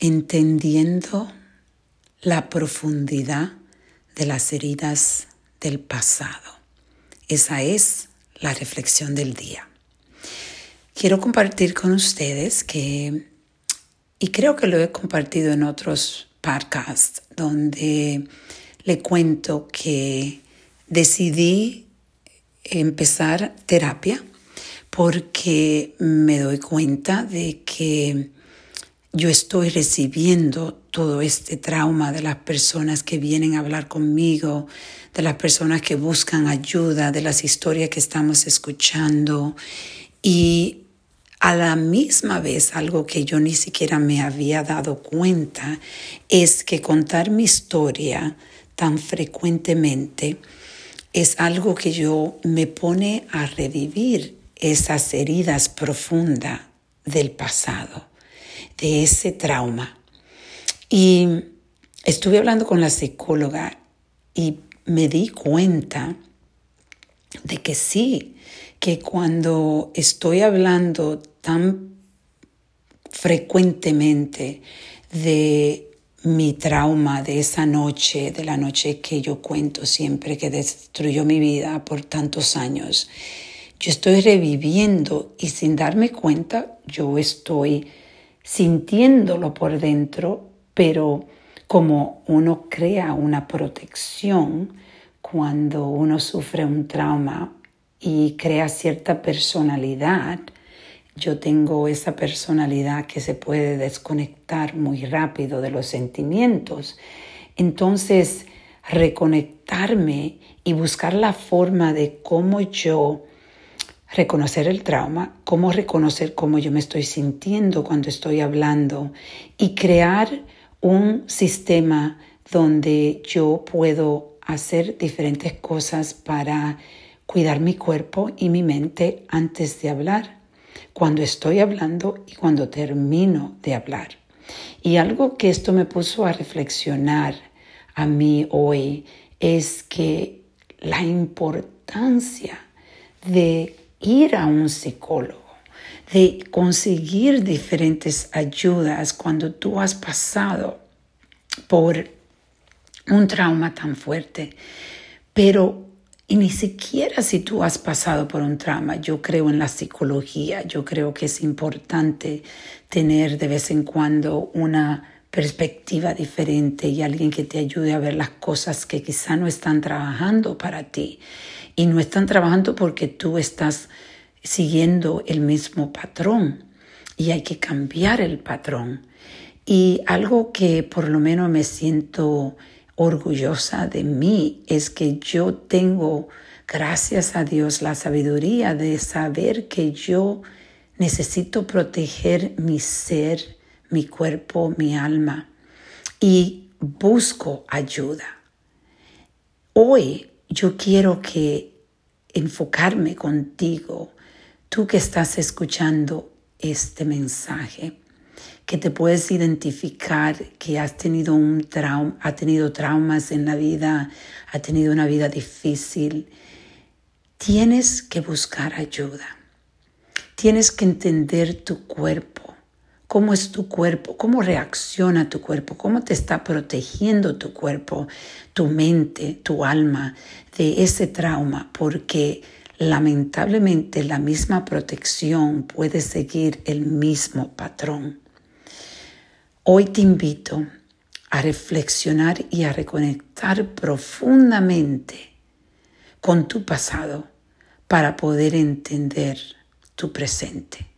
entendiendo la profundidad de las heridas del pasado. Esa es la reflexión del día. Quiero compartir con ustedes que, y creo que lo he compartido en otros podcasts, donde le cuento que decidí empezar terapia porque me doy cuenta de que yo estoy recibiendo todo este trauma de las personas que vienen a hablar conmigo, de las personas que buscan ayuda, de las historias que estamos escuchando. Y a la misma vez algo que yo ni siquiera me había dado cuenta es que contar mi historia tan frecuentemente es algo que yo me pone a revivir esas heridas profundas del pasado de ese trauma. Y estuve hablando con la psicóloga y me di cuenta de que sí, que cuando estoy hablando tan frecuentemente de mi trauma de esa noche, de la noche que yo cuento siempre que destruyó mi vida por tantos años, yo estoy reviviendo y sin darme cuenta yo estoy sintiéndolo por dentro, pero como uno crea una protección cuando uno sufre un trauma y crea cierta personalidad, yo tengo esa personalidad que se puede desconectar muy rápido de los sentimientos. Entonces, reconectarme y buscar la forma de cómo yo reconocer el trauma, cómo reconocer cómo yo me estoy sintiendo cuando estoy hablando y crear un sistema donde yo puedo hacer diferentes cosas para cuidar mi cuerpo y mi mente antes de hablar, cuando estoy hablando y cuando termino de hablar. Y algo que esto me puso a reflexionar a mí hoy es que la importancia de ir a un psicólogo, de conseguir diferentes ayudas cuando tú has pasado por un trauma tan fuerte. Pero y ni siquiera si tú has pasado por un trauma, yo creo en la psicología, yo creo que es importante tener de vez en cuando una perspectiva diferente y alguien que te ayude a ver las cosas que quizá no están trabajando para ti y no están trabajando porque tú estás siguiendo el mismo patrón y hay que cambiar el patrón. Y algo que por lo menos me siento orgullosa de mí es que yo tengo, gracias a Dios, la sabiduría de saber que yo necesito proteger mi ser, mi cuerpo, mi alma y busco ayuda. Hoy yo quiero que enfocarme contigo, tú que estás escuchando este mensaje, que te puedes identificar que has tenido un trauma, ha tenido traumas en la vida, ha tenido una vida difícil, tienes que buscar ayuda. Tienes que entender tu cuerpo cómo es tu cuerpo, cómo reacciona tu cuerpo, cómo te está protegiendo tu cuerpo, tu mente, tu alma de ese trauma, porque lamentablemente la misma protección puede seguir el mismo patrón. Hoy te invito a reflexionar y a reconectar profundamente con tu pasado para poder entender tu presente.